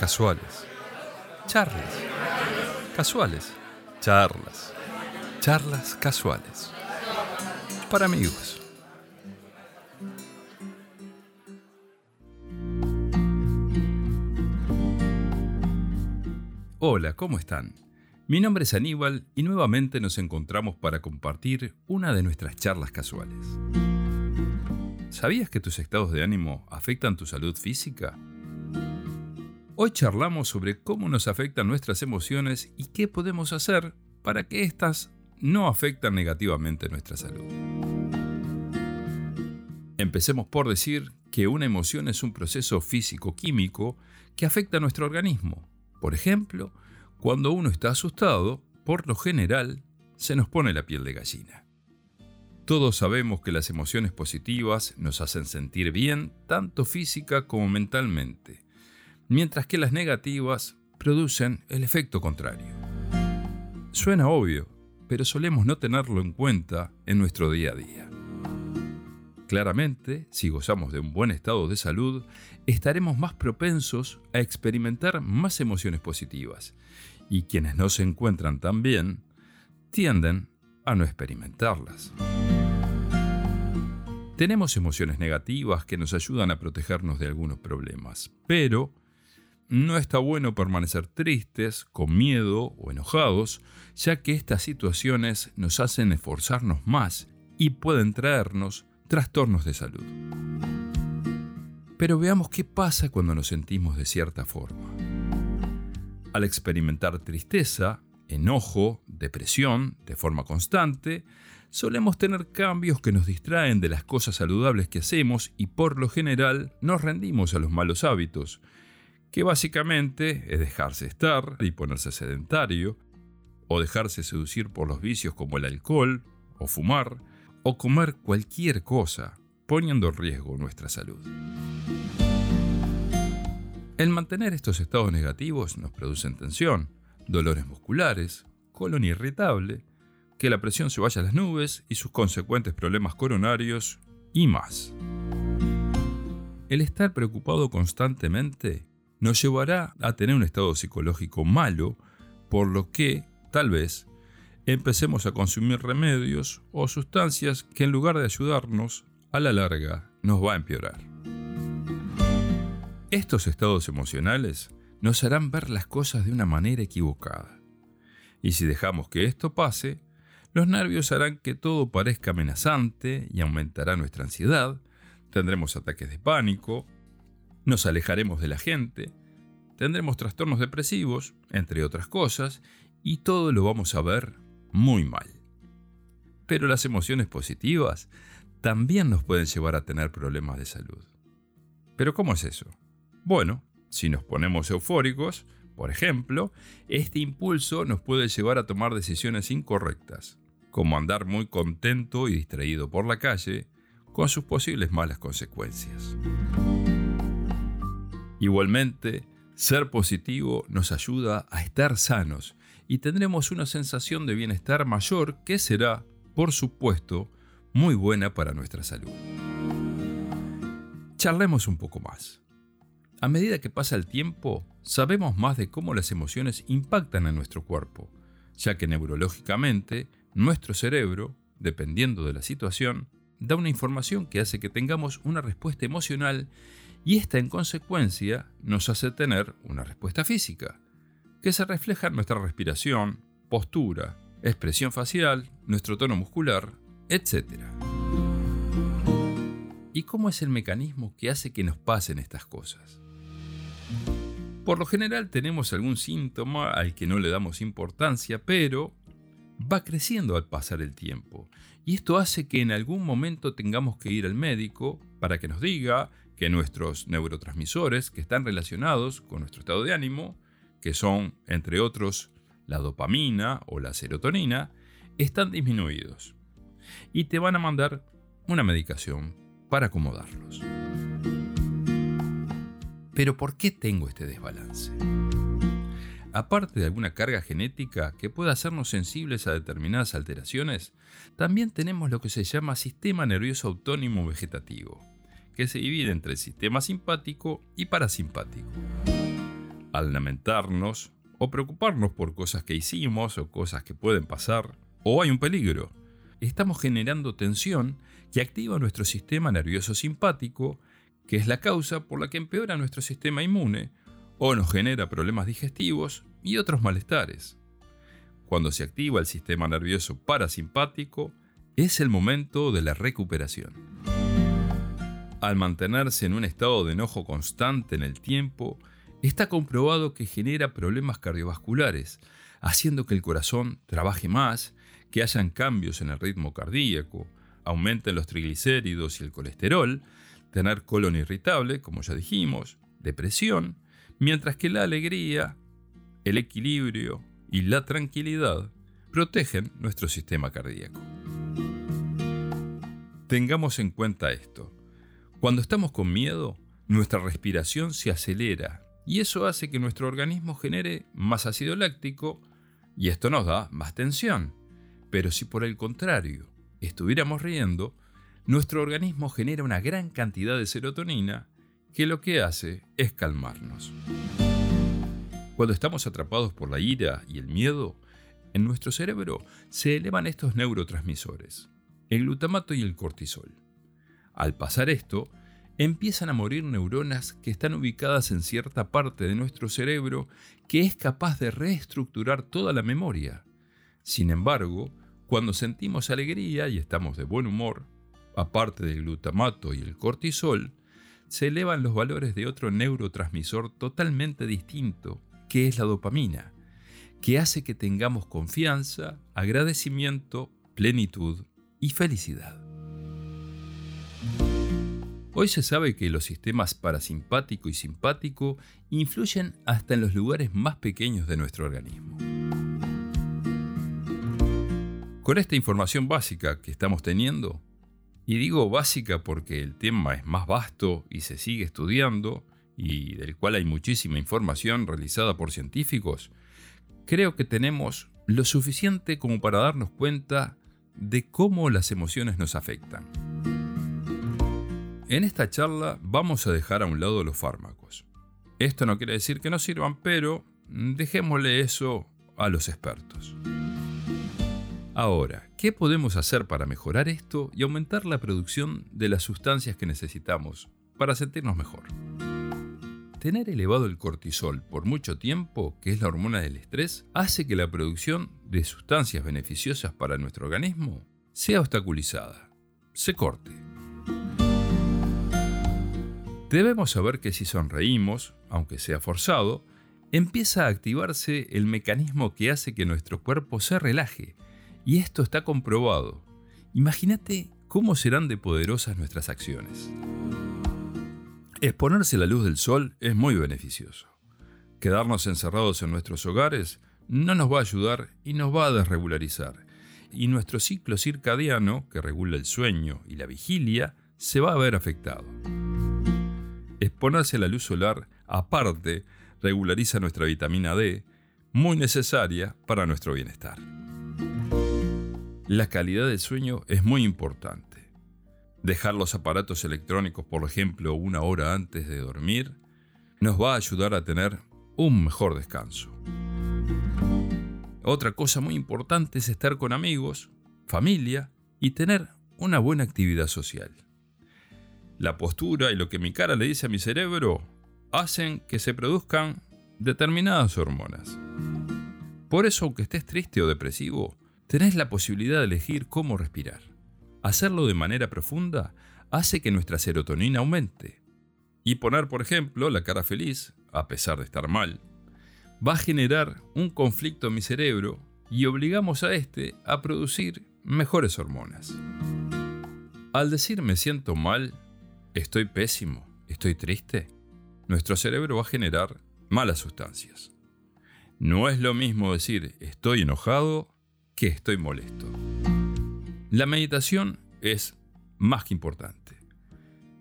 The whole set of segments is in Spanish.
casuales. Charlas. Casuales. Charlas. Charlas casuales. Para amigos. Hola, ¿cómo están? Mi nombre es Aníbal y nuevamente nos encontramos para compartir una de nuestras charlas casuales. ¿Sabías que tus estados de ánimo afectan tu salud física? Hoy charlamos sobre cómo nos afectan nuestras emociones y qué podemos hacer para que éstas no afecten negativamente nuestra salud. Empecemos por decir que una emoción es un proceso físico-químico que afecta a nuestro organismo. Por ejemplo, cuando uno está asustado, por lo general, se nos pone la piel de gallina. Todos sabemos que las emociones positivas nos hacen sentir bien tanto física como mentalmente, mientras que las negativas producen el efecto contrario. Suena obvio, pero solemos no tenerlo en cuenta en nuestro día a día. Claramente, si gozamos de un buen estado de salud, estaremos más propensos a experimentar más emociones positivas, y quienes no se encuentran tan bien tienden a no experimentarlas. Tenemos emociones negativas que nos ayudan a protegernos de algunos problemas, pero no está bueno permanecer tristes, con miedo o enojados, ya que estas situaciones nos hacen esforzarnos más y pueden traernos trastornos de salud. Pero veamos qué pasa cuando nos sentimos de cierta forma. Al experimentar tristeza, enojo, depresión de forma constante, solemos tener cambios que nos distraen de las cosas saludables que hacemos y por lo general nos rendimos a los malos hábitos, que básicamente es dejarse estar y ponerse sedentario, o dejarse seducir por los vicios como el alcohol, o fumar, o comer cualquier cosa, poniendo en riesgo nuestra salud. El mantener estos estados negativos nos produce tensión, dolores musculares, colon irritable, que la presión se vaya a las nubes y sus consecuentes problemas coronarios y más. El estar preocupado constantemente nos llevará a tener un estado psicológico malo, por lo que, tal vez, empecemos a consumir remedios o sustancias que en lugar de ayudarnos, a la larga nos va a empeorar. Estos estados emocionales nos harán ver las cosas de una manera equivocada. Y si dejamos que esto pase, los nervios harán que todo parezca amenazante y aumentará nuestra ansiedad, tendremos ataques de pánico, nos alejaremos de la gente, tendremos trastornos depresivos, entre otras cosas, y todo lo vamos a ver muy mal. Pero las emociones positivas también nos pueden llevar a tener problemas de salud. ¿Pero cómo es eso? Bueno, si nos ponemos eufóricos, por ejemplo, este impulso nos puede llevar a tomar decisiones incorrectas, como andar muy contento y distraído por la calle, con sus posibles malas consecuencias. Igualmente, ser positivo nos ayuda a estar sanos y tendremos una sensación de bienestar mayor que será, por supuesto, muy buena para nuestra salud. Charlemos un poco más. A medida que pasa el tiempo, sabemos más de cómo las emociones impactan en nuestro cuerpo, ya que neurológicamente nuestro cerebro, dependiendo de la situación, da una información que hace que tengamos una respuesta emocional y esta en consecuencia nos hace tener una respuesta física, que se refleja en nuestra respiración, postura, expresión facial, nuestro tono muscular, etc. ¿Y cómo es el mecanismo que hace que nos pasen estas cosas? Por lo general tenemos algún síntoma al que no le damos importancia, pero va creciendo al pasar el tiempo. Y esto hace que en algún momento tengamos que ir al médico para que nos diga que nuestros neurotransmisores que están relacionados con nuestro estado de ánimo, que son, entre otros, la dopamina o la serotonina, están disminuidos. Y te van a mandar una medicación para acomodarlos. Pero ¿por qué tengo este desbalance? Aparte de alguna carga genética que pueda hacernos sensibles a determinadas alteraciones, también tenemos lo que se llama sistema nervioso autónomo vegetativo, que se divide entre el sistema simpático y parasimpático. Al lamentarnos o preocuparnos por cosas que hicimos o cosas que pueden pasar, o hay un peligro, estamos generando tensión que activa nuestro sistema nervioso simpático, que es la causa por la que empeora nuestro sistema inmune o nos genera problemas digestivos y otros malestares. Cuando se activa el sistema nervioso parasimpático, es el momento de la recuperación. Al mantenerse en un estado de enojo constante en el tiempo, está comprobado que genera problemas cardiovasculares, haciendo que el corazón trabaje más, que hayan cambios en el ritmo cardíaco, aumenten los triglicéridos y el colesterol, tener colon irritable, como ya dijimos, depresión, mientras que la alegría, el equilibrio y la tranquilidad protegen nuestro sistema cardíaco. Tengamos en cuenta esto. Cuando estamos con miedo, nuestra respiración se acelera y eso hace que nuestro organismo genere más ácido láctico y esto nos da más tensión. Pero si por el contrario estuviéramos riendo, nuestro organismo genera una gran cantidad de serotonina que lo que hace es calmarnos. Cuando estamos atrapados por la ira y el miedo, en nuestro cerebro se elevan estos neurotransmisores, el glutamato y el cortisol. Al pasar esto, empiezan a morir neuronas que están ubicadas en cierta parte de nuestro cerebro que es capaz de reestructurar toda la memoria. Sin embargo, cuando sentimos alegría y estamos de buen humor, aparte del glutamato y el cortisol, se elevan los valores de otro neurotransmisor totalmente distinto que es la dopamina, que hace que tengamos confianza, agradecimiento, plenitud y felicidad. Hoy se sabe que los sistemas parasimpático y simpático influyen hasta en los lugares más pequeños de nuestro organismo. Con esta información básica que estamos teniendo, y digo básica porque el tema es más vasto y se sigue estudiando, y del cual hay muchísima información realizada por científicos, creo que tenemos lo suficiente como para darnos cuenta de cómo las emociones nos afectan. En esta charla vamos a dejar a un lado los fármacos. Esto no quiere decir que no sirvan, pero dejémosle eso a los expertos. Ahora, ¿qué podemos hacer para mejorar esto y aumentar la producción de las sustancias que necesitamos para sentirnos mejor? Tener elevado el cortisol por mucho tiempo, que es la hormona del estrés, hace que la producción de sustancias beneficiosas para nuestro organismo sea obstaculizada, se corte. Debemos saber que si sonreímos, aunque sea forzado, empieza a activarse el mecanismo que hace que nuestro cuerpo se relaje, y esto está comprobado. Imagínate cómo serán de poderosas nuestras acciones. Exponerse a la luz del sol es muy beneficioso. Quedarnos encerrados en nuestros hogares no nos va a ayudar y nos va a desregularizar. Y nuestro ciclo circadiano, que regula el sueño y la vigilia, se va a ver afectado. Exponerse a la luz solar, aparte, regulariza nuestra vitamina D, muy necesaria para nuestro bienestar. La calidad del sueño es muy importante. Dejar los aparatos electrónicos, por ejemplo, una hora antes de dormir, nos va a ayudar a tener un mejor descanso. Otra cosa muy importante es estar con amigos, familia y tener una buena actividad social. La postura y lo que mi cara le dice a mi cerebro hacen que se produzcan determinadas hormonas. Por eso, aunque estés triste o depresivo, tenés la posibilidad de elegir cómo respirar. Hacerlo de manera profunda hace que nuestra serotonina aumente. Y poner, por ejemplo, la cara feliz, a pesar de estar mal, va a generar un conflicto en mi cerebro y obligamos a este a producir mejores hormonas. Al decir me siento mal, estoy pésimo, estoy triste, nuestro cerebro va a generar malas sustancias. No es lo mismo decir estoy enojado que estoy molesto. La meditación es más que importante.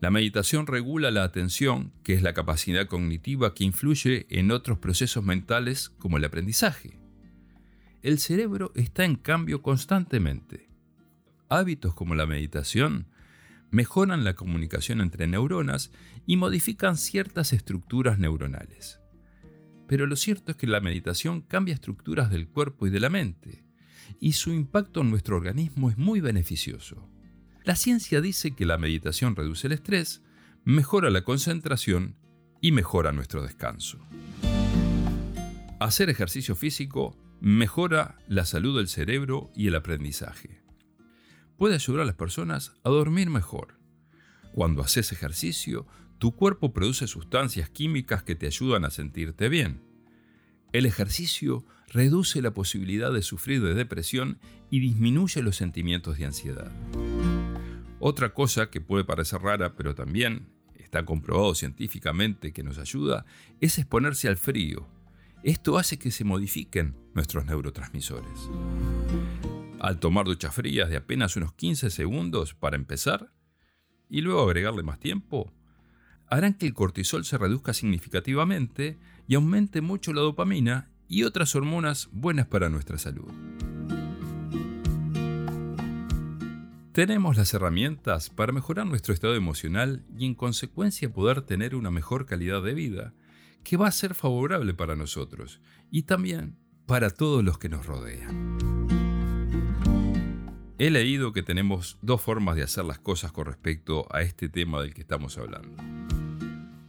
La meditación regula la atención, que es la capacidad cognitiva que influye en otros procesos mentales como el aprendizaje. El cerebro está en cambio constantemente. Hábitos como la meditación mejoran la comunicación entre neuronas y modifican ciertas estructuras neuronales. pero lo cierto es que la meditación cambia estructuras del cuerpo y de la mente, y su impacto en nuestro organismo es muy beneficioso. La ciencia dice que la meditación reduce el estrés, mejora la concentración y mejora nuestro descanso. Hacer ejercicio físico mejora la salud del cerebro y el aprendizaje. Puede ayudar a las personas a dormir mejor. Cuando haces ejercicio, tu cuerpo produce sustancias químicas que te ayudan a sentirte bien. El ejercicio reduce la posibilidad de sufrir de depresión y disminuye los sentimientos de ansiedad. Otra cosa que puede parecer rara, pero también está comprobado científicamente que nos ayuda, es exponerse al frío. Esto hace que se modifiquen nuestros neurotransmisores. Al tomar duchas frías de apenas unos 15 segundos para empezar, y luego agregarle más tiempo, harán que el cortisol se reduzca significativamente y aumente mucho la dopamina y otras hormonas buenas para nuestra salud. Tenemos las herramientas para mejorar nuestro estado emocional y en consecuencia poder tener una mejor calidad de vida, que va a ser favorable para nosotros y también para todos los que nos rodean. He leído que tenemos dos formas de hacer las cosas con respecto a este tema del que estamos hablando.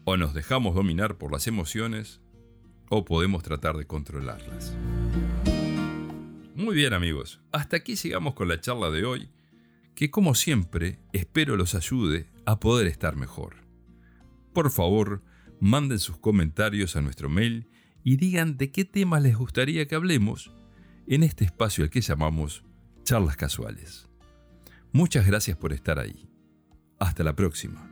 O nos dejamos dominar por las emociones o podemos tratar de controlarlas. Muy bien amigos, hasta aquí sigamos con la charla de hoy que como siempre espero los ayude a poder estar mejor. Por favor, manden sus comentarios a nuestro mail y digan de qué temas les gustaría que hablemos en este espacio al que llamamos charlas casuales. Muchas gracias por estar ahí. Hasta la próxima.